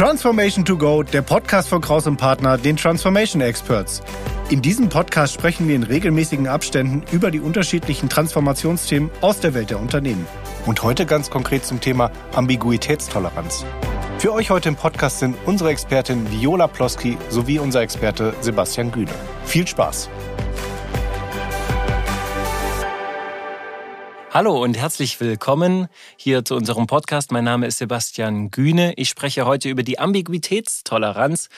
Transformation to Go, der Podcast von Kraus und Partner, den Transformation Experts. In diesem Podcast sprechen wir in regelmäßigen Abständen über die unterschiedlichen Transformationsthemen aus der Welt der Unternehmen. Und heute ganz konkret zum Thema Ambiguitätstoleranz. Für euch heute im Podcast sind unsere Expertin Viola Ploski sowie unser Experte Sebastian Güne. Viel Spaß! Hallo und herzlich willkommen hier zu unserem Podcast. Mein Name ist Sebastian Güne. Ich spreche heute über die Ambiguitätstoleranz,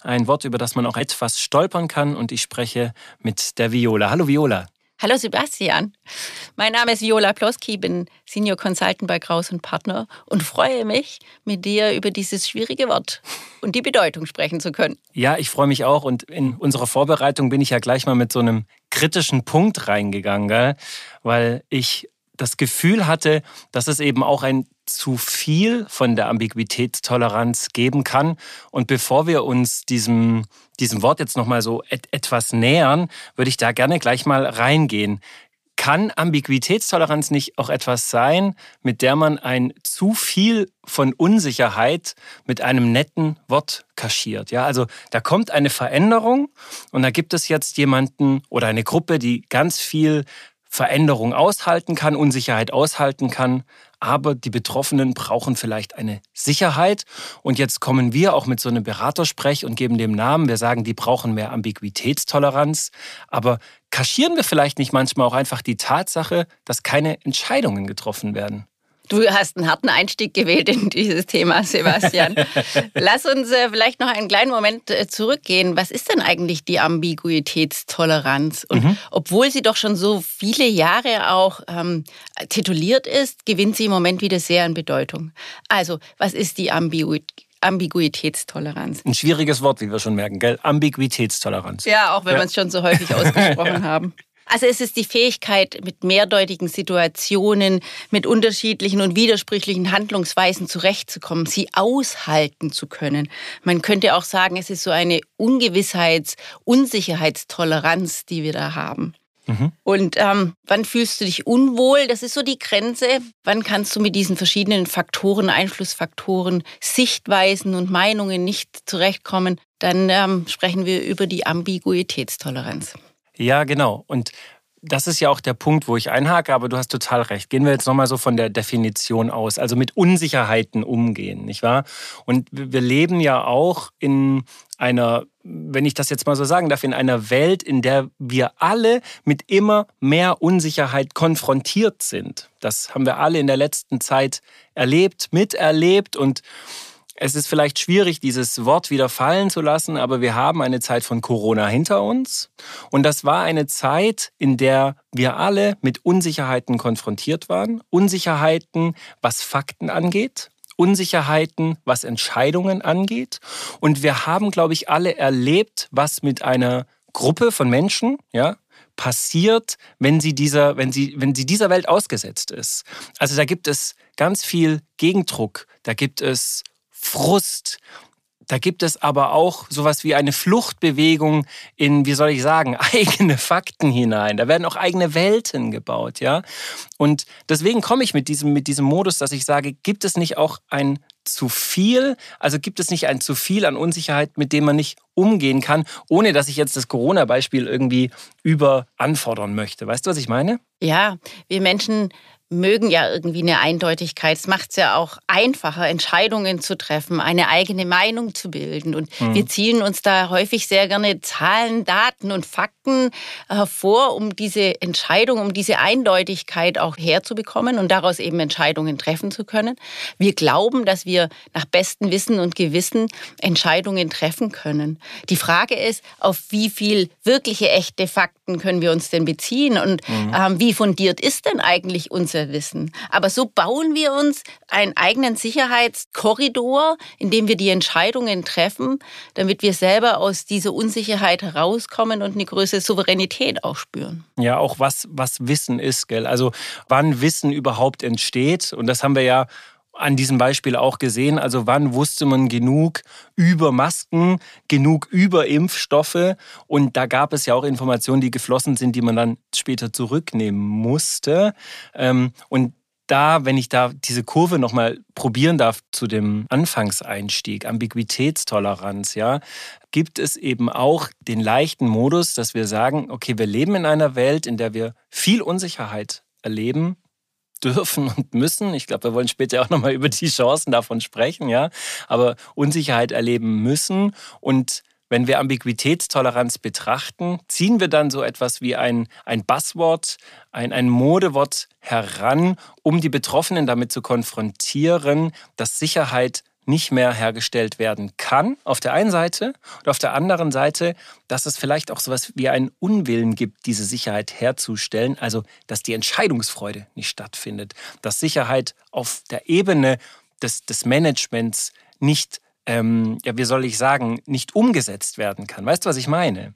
ein Wort, über das man auch etwas stolpern kann. Und ich spreche mit der Viola. Hallo Viola. Hallo Sebastian. Mein Name ist Viola Ploski, bin Senior Consultant bei Kraus und Partner und freue mich, mit dir über dieses schwierige Wort und die Bedeutung sprechen zu können. Ja, ich freue mich auch und in unserer Vorbereitung bin ich ja gleich mal mit so einem kritischen Punkt reingegangen, gell? weil ich das Gefühl hatte, dass es eben auch ein zu viel von der Ambiguitätstoleranz geben kann. Und bevor wir uns diesem, diesem Wort jetzt nochmal so et etwas nähern, würde ich da gerne gleich mal reingehen. Kann Ambiguitätstoleranz nicht auch etwas sein, mit der man ein zu viel von Unsicherheit mit einem netten Wort kaschiert? Ja, also da kommt eine Veränderung und da gibt es jetzt jemanden oder eine Gruppe, die ganz viel Veränderung aushalten kann, Unsicherheit aushalten kann. Aber die Betroffenen brauchen vielleicht eine Sicherheit. Und jetzt kommen wir auch mit so einem Beratersprech und geben dem Namen. Wir sagen, die brauchen mehr Ambiguitätstoleranz. Aber kaschieren wir vielleicht nicht manchmal auch einfach die Tatsache, dass keine Entscheidungen getroffen werden? Du hast einen harten Einstieg gewählt in dieses Thema, Sebastian. Lass uns äh, vielleicht noch einen kleinen Moment äh, zurückgehen. Was ist denn eigentlich die Ambiguitätstoleranz? Und mhm. obwohl sie doch schon so viele Jahre auch ähm, tituliert ist, gewinnt sie im Moment wieder sehr an Bedeutung. Also, was ist die Ambiguität? Ambiguitätstoleranz. Ein schwieriges Wort, wie wir schon merken, gell? Ambiguitätstoleranz. Ja, auch wenn ja. wir es schon so häufig ausgesprochen haben. Also es ist die Fähigkeit, mit mehrdeutigen Situationen, mit unterschiedlichen und widersprüchlichen Handlungsweisen zurechtzukommen, sie aushalten zu können. Man könnte auch sagen, es ist so eine Ungewissheits-, Unsicherheitstoleranz, die wir da haben. Mhm. Und ähm, wann fühlst du dich unwohl? Das ist so die Grenze. Wann kannst du mit diesen verschiedenen Faktoren, Einflussfaktoren, Sichtweisen und Meinungen nicht zurechtkommen? Dann ähm, sprechen wir über die Ambiguitätstoleranz. Ja, genau. Und das ist ja auch der Punkt, wo ich einhake, aber du hast total recht. Gehen wir jetzt nochmal so von der Definition aus, also mit Unsicherheiten umgehen, nicht wahr? Und wir leben ja auch in einer, wenn ich das jetzt mal so sagen darf, in einer Welt, in der wir alle mit immer mehr Unsicherheit konfrontiert sind. Das haben wir alle in der letzten Zeit erlebt, miterlebt und es ist vielleicht schwierig, dieses Wort wieder fallen zu lassen, aber wir haben eine Zeit von Corona hinter uns. Und das war eine Zeit, in der wir alle mit Unsicherheiten konfrontiert waren. Unsicherheiten, was Fakten angeht. Unsicherheiten, was Entscheidungen angeht. Und wir haben, glaube ich, alle erlebt, was mit einer Gruppe von Menschen, ja, passiert, wenn sie dieser, wenn sie, wenn sie dieser Welt ausgesetzt ist. Also da gibt es ganz viel Gegendruck, da gibt es Frust. Da gibt es aber auch sowas wie eine Fluchtbewegung in, wie soll ich sagen, eigene Fakten hinein. Da werden auch eigene Welten gebaut, ja. Und deswegen komme ich mit diesem, mit diesem Modus, dass ich sage, gibt es nicht auch ein zu viel? Also gibt es nicht ein zu viel an Unsicherheit, mit dem man nicht umgehen kann, ohne dass ich jetzt das Corona-Beispiel irgendwie überanfordern möchte? Weißt du, was ich meine? Ja, wir Menschen mögen ja irgendwie eine Eindeutigkeit. Es macht es ja auch einfacher, Entscheidungen zu treffen, eine eigene Meinung zu bilden. Und mhm. wir ziehen uns da häufig sehr gerne Zahlen, Daten und Fakten hervor, um diese Entscheidung, um diese Eindeutigkeit auch herzubekommen und daraus eben Entscheidungen treffen zu können. Wir glauben, dass wir nach bestem Wissen und Gewissen Entscheidungen treffen können. Die Frage ist, auf wie viel wirkliche, echte Fakten können wir uns denn beziehen und mhm. ähm, wie fundiert ist denn eigentlich unser wissen. Aber so bauen wir uns einen eigenen Sicherheitskorridor, in dem wir die Entscheidungen treffen, damit wir selber aus dieser Unsicherheit herauskommen und eine größere Souveränität auch spüren. Ja, auch was, was Wissen ist, gell? Also wann Wissen überhaupt entsteht. Und das haben wir ja an diesem Beispiel auch gesehen. Also wann wusste man genug über Masken, genug über Impfstoffe? Und da gab es ja auch Informationen, die geflossen sind, die man dann später zurücknehmen musste. Ähm, und da, wenn ich da diese Kurve nochmal probieren darf zu dem Anfangseinstieg, Ambiguitätstoleranz, ja, gibt es eben auch den leichten Modus, dass wir sagen, okay, wir leben in einer Welt, in der wir viel Unsicherheit erleben, dürfen und müssen. Ich glaube, wir wollen später auch nochmal über die Chancen davon sprechen, ja. Aber Unsicherheit erleben müssen und wenn wir Ambiguitätstoleranz betrachten, ziehen wir dann so etwas wie ein, ein Buzzword, ein, ein Modewort heran, um die Betroffenen damit zu konfrontieren, dass Sicherheit nicht mehr hergestellt werden kann, auf der einen Seite, und auf der anderen Seite, dass es vielleicht auch so etwas wie einen Unwillen gibt, diese Sicherheit herzustellen, also dass die Entscheidungsfreude nicht stattfindet, dass Sicherheit auf der Ebene des, des Managements nicht ähm, ja, wie soll ich sagen, nicht umgesetzt werden kann. Weißt du, was ich meine?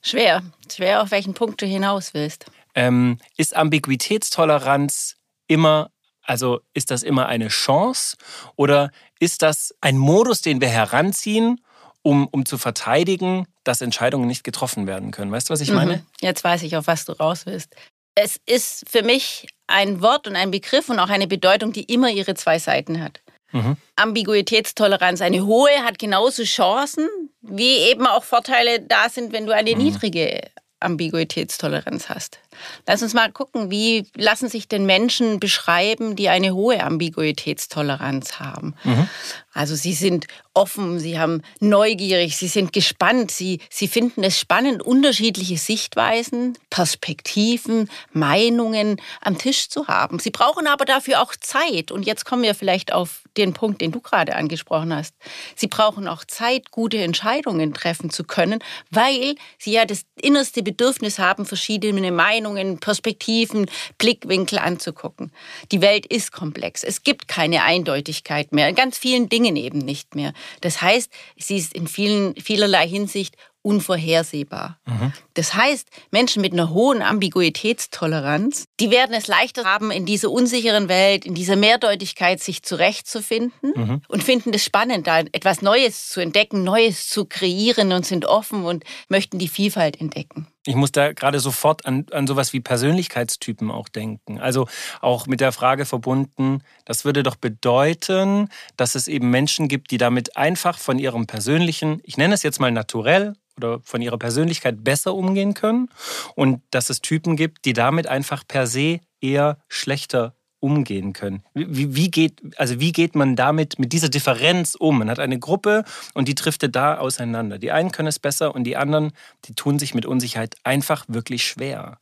Schwer. Schwer, auf welchen Punkt du hinaus willst. Ähm, ist Ambiguitätstoleranz immer, also ist das immer eine Chance oder ist das ein Modus, den wir heranziehen, um, um zu verteidigen, dass Entscheidungen nicht getroffen werden können? Weißt du, was ich mhm. meine? Jetzt weiß ich, auf was du raus willst. Es ist für mich ein Wort und ein Begriff und auch eine Bedeutung, die immer ihre zwei Seiten hat. Mhm. Ambiguitätstoleranz, eine hohe, hat genauso Chancen, wie eben auch Vorteile da sind, wenn du eine mhm. niedrige Ambiguitätstoleranz hast. Lass uns mal gucken, wie lassen sich denn Menschen beschreiben, die eine hohe Ambiguitätstoleranz haben. Mhm. Also sie sind offen, sie haben neugierig, sie sind gespannt, sie, sie finden es spannend, unterschiedliche Sichtweisen, Perspektiven, Meinungen am Tisch zu haben. Sie brauchen aber dafür auch Zeit. Und jetzt kommen wir vielleicht auf den Punkt, den du gerade angesprochen hast. Sie brauchen auch Zeit, gute Entscheidungen treffen zu können, weil sie ja das innerste Bedürfnis haben, verschiedene Meinungen, Perspektiven, Blickwinkel anzugucken. Die Welt ist komplex. Es gibt keine Eindeutigkeit mehr. In ganz vielen Dingen Dingen eben nicht mehr. Das heißt, sie ist in vielen, vielerlei Hinsicht unvorhersehbar. Mhm. Das heißt, Menschen mit einer hohen Ambiguitätstoleranz, die werden es leichter haben, in dieser unsicheren Welt, in dieser Mehrdeutigkeit sich zurechtzufinden mhm. und finden es spannend, da etwas Neues zu entdecken, Neues zu kreieren und sind offen und möchten die Vielfalt entdecken. Ich muss da gerade sofort an, an sowas wie Persönlichkeitstypen auch denken. Also auch mit der Frage verbunden, das würde doch bedeuten, dass es eben Menschen gibt, die damit einfach von ihrem persönlichen, ich nenne es jetzt mal naturell, oder von ihrer Persönlichkeit besser umgehen können und dass es Typen gibt, die damit einfach per se eher schlechter umgehen können. Wie, wie, geht, also wie geht man damit, mit dieser Differenz um? Man hat eine Gruppe und die driftet da auseinander. Die einen können es besser und die anderen, die tun sich mit Unsicherheit einfach wirklich schwer.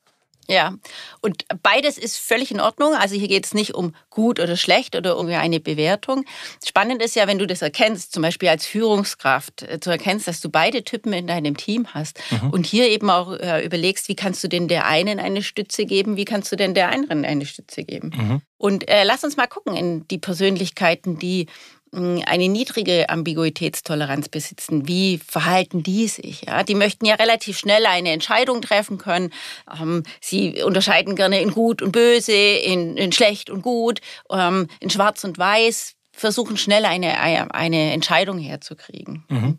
Ja, und beides ist völlig in Ordnung. Also hier geht es nicht um gut oder schlecht oder um eine Bewertung. Spannend ist ja, wenn du das erkennst, zum Beispiel als Führungskraft, äh, zu erkennst, dass du beide Typen in deinem Team hast mhm. und hier eben auch äh, überlegst, wie kannst du denn der einen eine Stütze geben, wie kannst du denn der anderen eine Stütze geben. Mhm. Und äh, lass uns mal gucken in die Persönlichkeiten, die eine niedrige Ambiguitätstoleranz besitzen, wie verhalten die sich? Ja, die möchten ja relativ schnell eine Entscheidung treffen können. Ähm, sie unterscheiden gerne in gut und böse, in, in schlecht und gut, ähm, in schwarz und weiß versuchen schnell eine, eine Entscheidung herzukriegen. Mhm.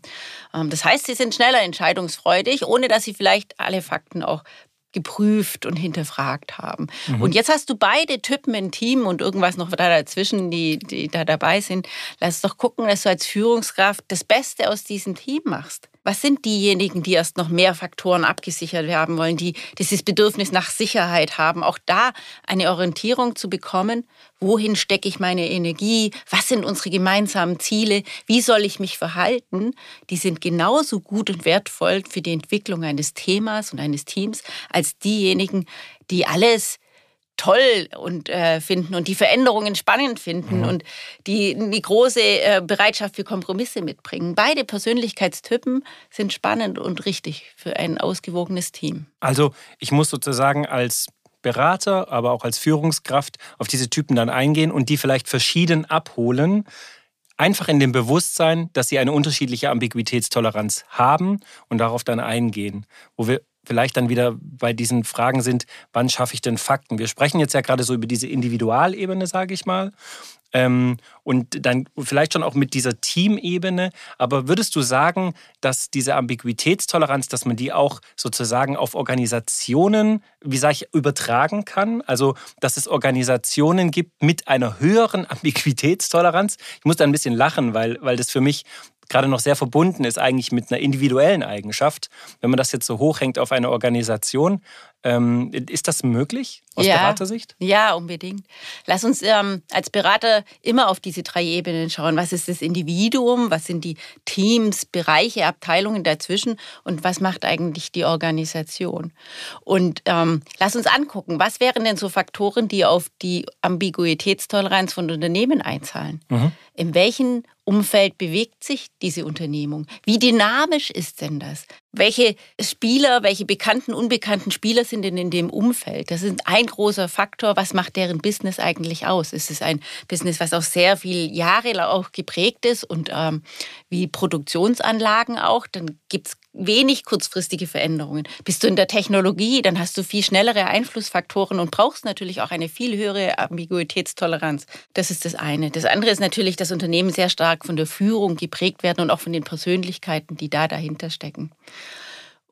Ähm, das heißt, sie sind schneller entscheidungsfreudig, ohne dass sie vielleicht alle Fakten auch geprüft und hinterfragt haben. Mhm. Und jetzt hast du beide Typen im Team und irgendwas noch da dazwischen, die, die da dabei sind. Lass doch gucken, dass du als Führungskraft das Beste aus diesem Team machst. Was sind diejenigen, die erst noch mehr Faktoren abgesichert haben wollen, die dieses Bedürfnis nach Sicherheit haben, auch da eine Orientierung zu bekommen, wohin stecke ich meine Energie, was sind unsere gemeinsamen Ziele, wie soll ich mich verhalten, die sind genauso gut und wertvoll für die Entwicklung eines Themas und eines Teams als diejenigen, die alles toll und äh, finden und die Veränderungen spannend finden mhm. und die die große äh, Bereitschaft für Kompromisse mitbringen. Beide Persönlichkeitstypen sind spannend und richtig für ein ausgewogenes Team. Also ich muss sozusagen als Berater, aber auch als Führungskraft auf diese Typen dann eingehen und die vielleicht verschieden abholen. Einfach in dem Bewusstsein, dass sie eine unterschiedliche Ambiguitätstoleranz haben und darauf dann eingehen. Wo wir vielleicht dann wieder bei diesen Fragen sind, wann schaffe ich denn Fakten? Wir sprechen jetzt ja gerade so über diese Individualebene, sage ich mal. Ähm, und dann vielleicht schon auch mit dieser Teamebene. Aber würdest du sagen, dass diese Ambiguitätstoleranz, dass man die auch sozusagen auf Organisationen, wie sage ich, übertragen kann? Also, dass es Organisationen gibt mit einer höheren Ambiguitätstoleranz? Ich muss da ein bisschen lachen, weil, weil das für mich gerade noch sehr verbunden ist eigentlich mit einer individuellen Eigenschaft. Wenn man das jetzt so hochhängt auf eine Organisation, ähm, ist das möglich aus ja, Beratersicht? Ja, unbedingt. Lass uns ähm, als Berater immer auf diese drei Ebenen schauen. Was ist das Individuum? Was sind die Teams, Bereiche, Abteilungen dazwischen? Und was macht eigentlich die Organisation? Und ähm, lass uns angucken, was wären denn so Faktoren, die auf die Ambiguitätstoleranz von Unternehmen einzahlen? Mhm. In welchen Umfeld bewegt sich diese Unternehmung? Wie dynamisch ist denn das? Welche Spieler, welche bekannten, unbekannten Spieler sind denn in dem Umfeld? Das ist ein großer Faktor. Was macht deren Business eigentlich aus? Ist es ein Business, was auch sehr viele Jahre auch geprägt ist und ähm, wie Produktionsanlagen auch? Dann gibt es wenig kurzfristige Veränderungen. Bist du in der Technologie, dann hast du viel schnellere Einflussfaktoren und brauchst natürlich auch eine viel höhere Ambiguitätstoleranz. Das ist das eine. Das andere ist natürlich, dass Unternehmen sehr stark von der Führung geprägt werden und auch von den Persönlichkeiten, die da dahinter stecken.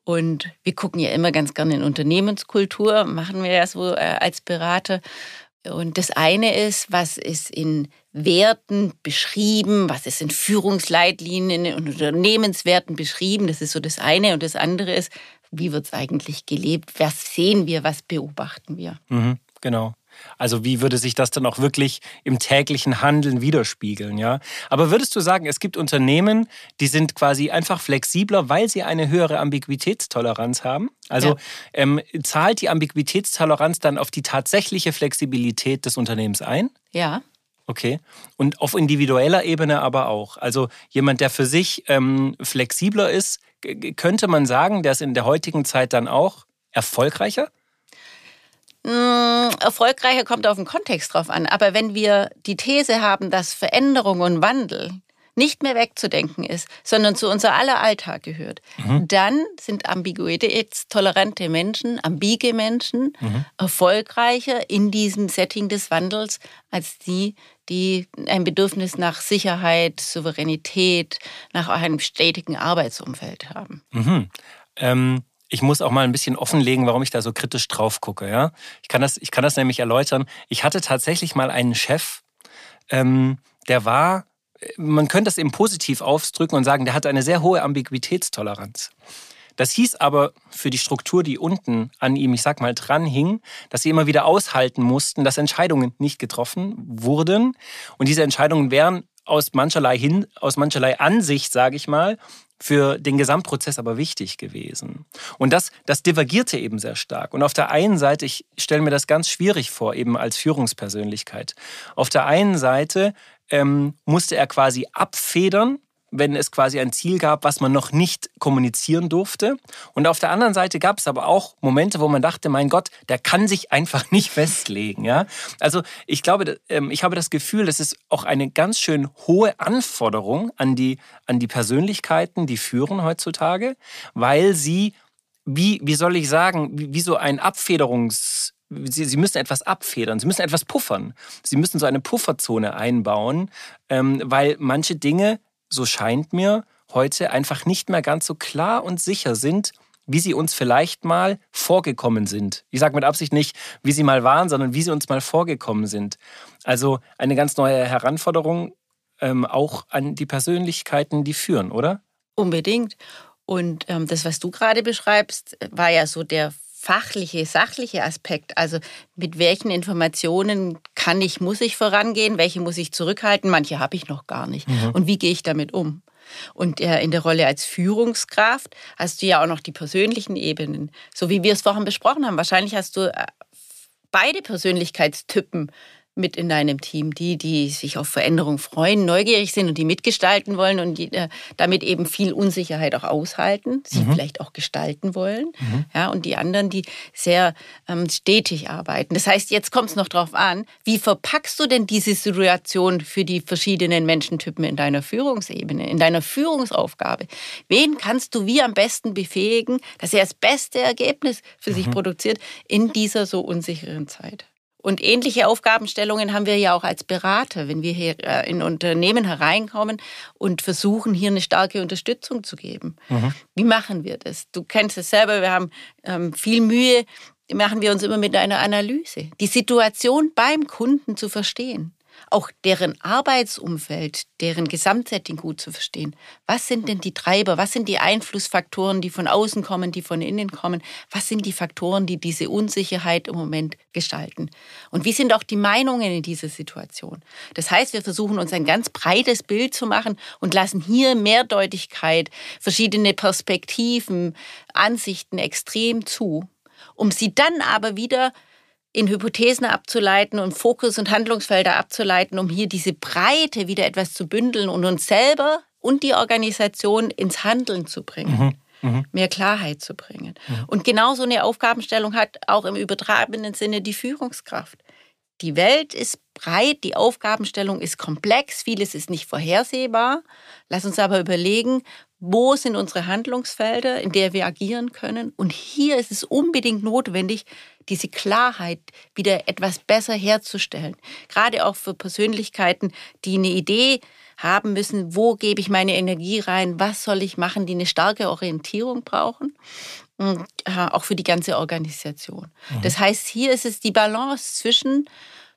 Und wir gucken ja immer ganz gerne in Unternehmenskultur, machen wir ja so äh, als Berater. Und das eine ist, was ist in Werten beschrieben, was ist in Führungsleitlinien und Unternehmenswerten beschrieben. Das ist so das eine. Und das andere ist, wie wird es eigentlich gelebt? Was sehen wir, was beobachten wir? Mhm, genau. Also wie würde sich das dann auch wirklich im täglichen Handeln widerspiegeln, ja? Aber würdest du sagen, es gibt Unternehmen, die sind quasi einfach flexibler, weil sie eine höhere Ambiguitätstoleranz haben? Also ja. ähm, zahlt die Ambiguitätstoleranz dann auf die tatsächliche Flexibilität des Unternehmens ein? Ja. Okay. Und auf individueller Ebene aber auch. Also jemand, der für sich ähm, flexibler ist, könnte man sagen, der ist in der heutigen Zeit dann auch erfolgreicher? Hm, erfolgreicher kommt auf den Kontext drauf an. Aber wenn wir die These haben, dass Veränderung und Wandel nicht mehr wegzudenken ist, sondern zu unser aller Alltag gehört, mhm. dann sind ambiguitätstolerante Menschen, ambige Menschen mhm. erfolgreicher in diesem Setting des Wandels als die, die ein Bedürfnis nach Sicherheit, Souveränität, nach einem stetigen Arbeitsumfeld haben. Mhm. Ähm ich muss auch mal ein bisschen offenlegen, warum ich da so kritisch drauf gucke. Ja? Ich, kann das, ich kann das nämlich erläutern. Ich hatte tatsächlich mal einen Chef, ähm, der war, man könnte das eben positiv ausdrücken und sagen, der hat eine sehr hohe Ambiguitätstoleranz. Das hieß aber für die Struktur, die unten an ihm, ich sag mal, dran hing, dass sie immer wieder aushalten mussten, dass Entscheidungen nicht getroffen wurden. Und diese Entscheidungen wären aus mancherlei hin, aus mancherlei Ansicht, sage ich mal, für den Gesamtprozess aber wichtig gewesen. Und das, das divergierte eben sehr stark. Und auf der einen Seite, ich stelle mir das ganz schwierig vor, eben als Führungspersönlichkeit. Auf der einen Seite ähm, musste er quasi abfedern, wenn es quasi ein Ziel gab, was man noch nicht kommunizieren durfte. Und auf der anderen Seite gab es aber auch Momente, wo man dachte, mein Gott, der kann sich einfach nicht festlegen. Ja? Also ich glaube, ähm, ich habe das Gefühl, das ist auch eine ganz schön hohe Anforderung an die, an die Persönlichkeiten, die führen heutzutage, weil sie, wie, wie soll ich sagen, wie, wie so ein Abfederungs Sie, sie, müssen etwas abfedern, sie müssen etwas puffern. Sie müssen so eine Pufferzone einbauen, ähm, weil manche Dinge so scheint mir, heute einfach nicht mehr ganz so klar und sicher sind, wie sie uns vielleicht mal vorgekommen sind. Ich sage mit Absicht nicht, wie sie mal waren, sondern wie sie uns mal vorgekommen sind. Also eine ganz neue Heranforderung ähm, auch an die Persönlichkeiten, die führen, oder? Unbedingt. Und ähm, das, was du gerade beschreibst, war ja so der fachliche, sachliche Aspekt. Also mit welchen Informationen kann ich, muss ich vorangehen, welche muss ich zurückhalten, manche habe ich noch gar nicht. Mhm. Und wie gehe ich damit um? Und in der Rolle als Führungskraft hast du ja auch noch die persönlichen Ebenen, so wie wir es vorhin besprochen haben. Wahrscheinlich hast du äh, beide Persönlichkeitstypen mit in deinem Team, die, die sich auf Veränderung freuen, neugierig sind und die mitgestalten wollen und die äh, damit eben viel Unsicherheit auch aushalten, sie mhm. vielleicht auch gestalten wollen. Mhm. Ja, und die anderen, die sehr ähm, stetig arbeiten. Das heißt, jetzt kommt es noch darauf an, wie verpackst du denn diese Situation für die verschiedenen Menschentypen in deiner Führungsebene, in deiner Führungsaufgabe? Wen kannst du wie am besten befähigen, dass er das beste Ergebnis für mhm. sich produziert in dieser so unsicheren Zeit? Und ähnliche Aufgabenstellungen haben wir ja auch als Berater, wenn wir hier äh, in Unternehmen hereinkommen und versuchen, hier eine starke Unterstützung zu geben. Mhm. Wie machen wir das? Du kennst es selber, wir haben ähm, viel Mühe, machen wir uns immer mit einer Analyse, die Situation beim Kunden zu verstehen auch deren Arbeitsumfeld, deren Gesamtsetting gut zu verstehen. Was sind denn die Treiber? Was sind die Einflussfaktoren, die von außen kommen, die von innen kommen? Was sind die Faktoren, die diese Unsicherheit im Moment gestalten? Und wie sind auch die Meinungen in dieser Situation? Das heißt, wir versuchen uns ein ganz breites Bild zu machen und lassen hier Mehrdeutigkeit, verschiedene Perspektiven, Ansichten extrem zu, um sie dann aber wieder in Hypothesen abzuleiten und Fokus und Handlungsfelder abzuleiten, um hier diese Breite wieder etwas zu bündeln und uns selber und die Organisation ins Handeln zu bringen. Mhm. mhm. Mehr Klarheit zu bringen. Mhm. Und genau so eine Aufgabenstellung hat auch im übertragenen Sinne die Führungskraft. Die Welt ist breit, die Aufgabenstellung ist komplex, vieles ist nicht vorhersehbar. Lass uns aber überlegen, wo sind unsere Handlungsfelder, in der wir agieren können. Und hier ist es unbedingt notwendig, diese Klarheit wieder etwas besser herzustellen. Gerade auch für Persönlichkeiten, die eine Idee haben müssen, wo gebe ich meine Energie rein, was soll ich machen, die eine starke Orientierung brauchen. Und äh, auch für die ganze Organisation. Mhm. Das heißt, hier ist es die Balance zwischen,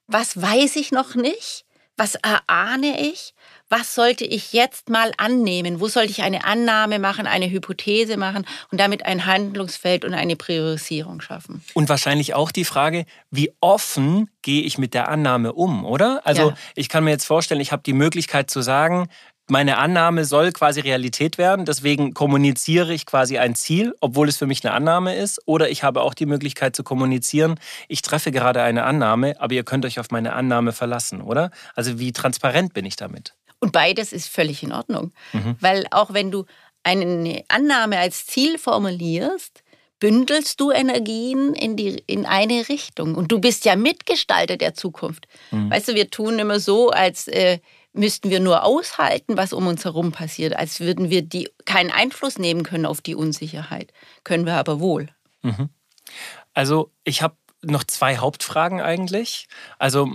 was weiß ich noch nicht, was erahne ich was sollte ich jetzt mal annehmen? Wo sollte ich eine Annahme machen, eine Hypothese machen und damit ein Handlungsfeld und eine Priorisierung schaffen? Und wahrscheinlich auch die Frage, wie offen gehe ich mit der Annahme um, oder? Also ja. ich kann mir jetzt vorstellen, ich habe die Möglichkeit zu sagen, meine Annahme soll quasi Realität werden, deswegen kommuniziere ich quasi ein Ziel, obwohl es für mich eine Annahme ist. Oder ich habe auch die Möglichkeit zu kommunizieren, ich treffe gerade eine Annahme, aber ihr könnt euch auf meine Annahme verlassen, oder? Also wie transparent bin ich damit? Und beides ist völlig in Ordnung. Mhm. Weil auch wenn du eine Annahme als Ziel formulierst, bündelst du Energien in, die, in eine Richtung. Und du bist ja Mitgestalter der Zukunft. Mhm. Weißt du, wir tun immer so, als äh, müssten wir nur aushalten, was um uns herum passiert, als würden wir die, keinen Einfluss nehmen können auf die Unsicherheit. Können wir aber wohl. Mhm. Also ich habe noch zwei Hauptfragen eigentlich. Also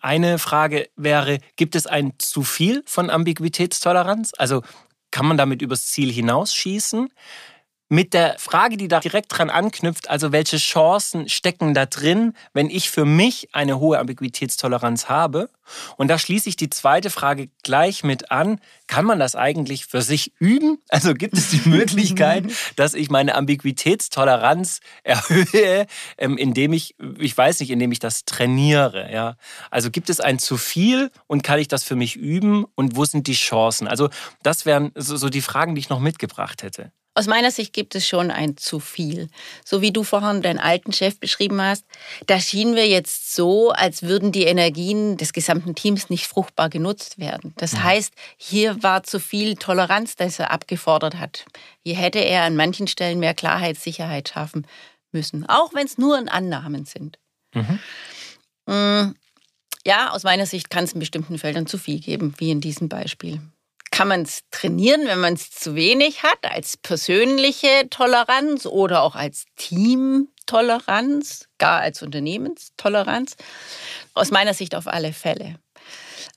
eine Frage wäre, gibt es ein zu viel von Ambiguitätstoleranz? Also kann man damit übers Ziel hinausschießen? Mit der Frage, die da direkt dran anknüpft, also welche Chancen stecken da drin, wenn ich für mich eine hohe Ambiguitätstoleranz habe? Und da schließe ich die zweite Frage gleich mit an. Kann man das eigentlich für sich üben? Also gibt es die Möglichkeit, dass ich meine Ambiguitätstoleranz erhöhe, ähm, indem ich, ich weiß nicht, indem ich das trainiere, ja? Also gibt es ein zu viel und kann ich das für mich üben und wo sind die Chancen? Also das wären so die Fragen, die ich noch mitgebracht hätte. Aus meiner Sicht gibt es schon ein zu viel. So wie du vorhin deinen alten Chef beschrieben hast, da schienen wir jetzt so, als würden die Energien des gesamten Teams nicht fruchtbar genutzt werden. Das ja. heißt, hier war zu viel Toleranz, das er abgefordert hat. Hier hätte er an manchen Stellen mehr Klarheit, Sicherheit schaffen müssen, auch wenn es nur Annahmen sind. Mhm. Mm, ja, aus meiner Sicht kann es in bestimmten Feldern zu viel geben, wie in diesem Beispiel kann man es trainieren, wenn man es zu wenig hat, als persönliche Toleranz oder auch als Teamtoleranz, gar als Unternehmenstoleranz? Aus meiner Sicht auf alle Fälle.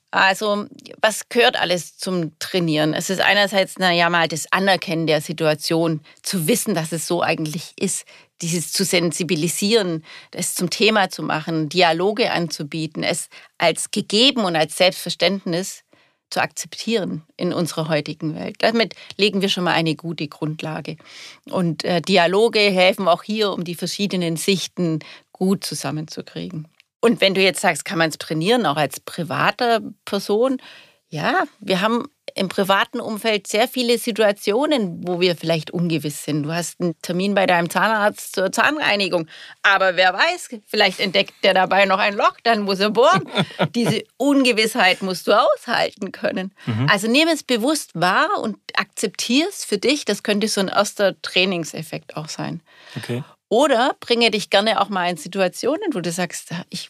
Also, was gehört alles zum Trainieren? Es ist einerseits, naja, mal das Anerkennen der Situation, zu wissen, dass es so eigentlich ist, dieses zu sensibilisieren, es zum Thema zu machen, Dialoge anzubieten, es als gegeben und als Selbstverständnis zu akzeptieren in unserer heutigen Welt. Damit legen wir schon mal eine gute Grundlage. Und äh, Dialoge helfen auch hier, um die verschiedenen Sichten gut zusammenzukriegen. Und wenn du jetzt sagst, kann man es trainieren, auch als private Person? Ja, wir haben im privaten Umfeld sehr viele Situationen, wo wir vielleicht ungewiss sind. Du hast einen Termin bei deinem Zahnarzt zur Zahnreinigung, aber wer weiß, vielleicht entdeckt der dabei noch ein Loch, dann muss er bohren. Diese Ungewissheit musst du aushalten können. Mhm. Also nehme es bewusst wahr und akzeptiere es für dich. Das könnte so ein erster Trainingseffekt auch sein. Okay. Oder bringe dich gerne auch mal in Situationen, wo du sagst, ich,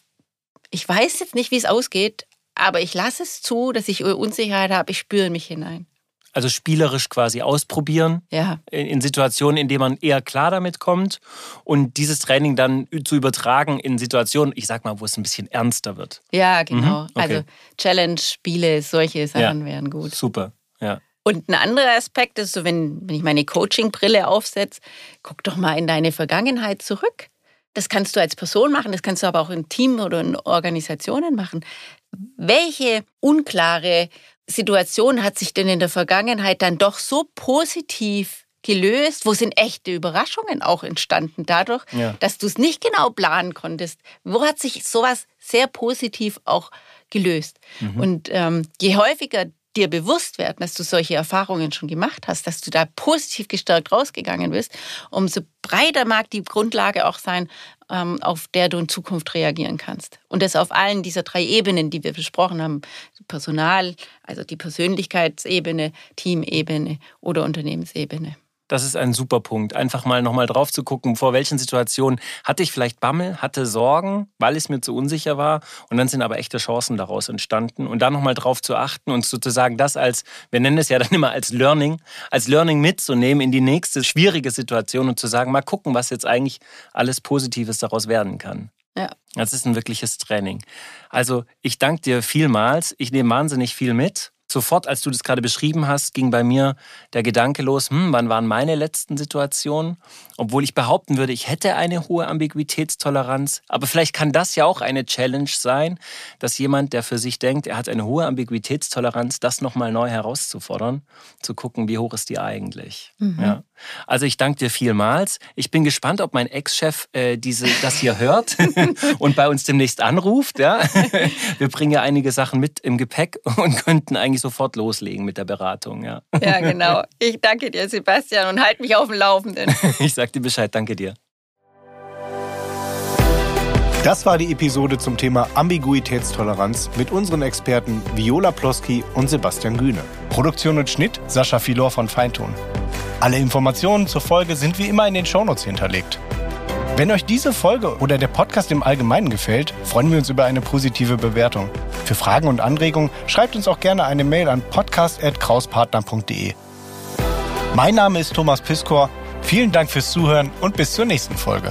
ich weiß jetzt nicht, wie es ausgeht, aber ich lasse es zu, dass ich Unsicherheit habe, ich spüre mich hinein. Also spielerisch quasi ausprobieren ja. in Situationen, in denen man eher klar damit kommt und dieses Training dann zu übertragen in Situationen, ich sag mal, wo es ein bisschen ernster wird. Ja, genau. Mhm. Okay. Also Challenge, Spiele, solche Sachen ja. wären gut. Super, ja. Und ein anderer Aspekt ist so, wenn, wenn ich meine Coaching-Brille aufsetze, guck doch mal in deine Vergangenheit zurück. Das kannst du als Person machen, das kannst du aber auch in Team oder in Organisationen machen. Welche unklare Situation hat sich denn in der Vergangenheit dann doch so positiv gelöst? Wo sind echte Überraschungen auch entstanden dadurch, ja. dass du es nicht genau planen konntest? Wo hat sich sowas sehr positiv auch gelöst? Mhm. Und ähm, je häufiger dir bewusst werden, dass du solche Erfahrungen schon gemacht hast, dass du da positiv gestärkt rausgegangen bist, umso breiter mag die Grundlage auch sein, ähm, auf der du in Zukunft reagieren kannst. Und das auf allen dieser drei Ebenen, die wir besprochen haben. Personal, also die Persönlichkeitsebene, Teamebene oder Unternehmensebene. Das ist ein super Punkt. Einfach mal nochmal drauf zu gucken, vor welchen Situationen hatte ich vielleicht Bammel, hatte Sorgen, weil es mir zu unsicher war. Und dann sind aber echte Chancen daraus entstanden. Und da nochmal drauf zu achten und sozusagen das als, wir nennen es ja dann immer als Learning, als Learning mitzunehmen in die nächste schwierige Situation und zu sagen, mal gucken, was jetzt eigentlich alles Positives daraus werden kann. Ja. Das ist ein wirkliches Training. Also ich danke dir vielmals. Ich nehme wahnsinnig viel mit sofort, als du das gerade beschrieben hast, ging bei mir der Gedanke los, hm, wann waren meine letzten Situationen? Obwohl ich behaupten würde, ich hätte eine hohe Ambiguitätstoleranz. Aber vielleicht kann das ja auch eine Challenge sein, dass jemand, der für sich denkt, er hat eine hohe Ambiguitätstoleranz, das nochmal neu herauszufordern, zu gucken, wie hoch ist die eigentlich. Mhm. Ja. Also ich danke dir vielmals. Ich bin gespannt, ob mein Ex-Chef äh, diese, das hier hört und bei uns demnächst anruft. Ja? Wir bringen ja einige Sachen mit im Gepäck und könnten eigentlich sofort loslegen mit der Beratung. Ja, ja genau. Ich danke dir, Sebastian, und halt mich auf dem Laufenden. ich sag dir Bescheid. Danke dir. Das war die Episode zum Thema Ambiguitätstoleranz mit unseren Experten Viola Ploski und Sebastian Gühne. Produktion und Schnitt Sascha Filor von Feinton. Alle Informationen zur Folge sind wie immer in den Shownotes hinterlegt. Wenn euch diese Folge oder der Podcast im Allgemeinen gefällt, freuen wir uns über eine positive Bewertung. Für Fragen und Anregungen schreibt uns auch gerne eine Mail an podcast.krauspartner.de. Mein Name ist Thomas Piskor. Vielen Dank fürs Zuhören und bis zur nächsten Folge.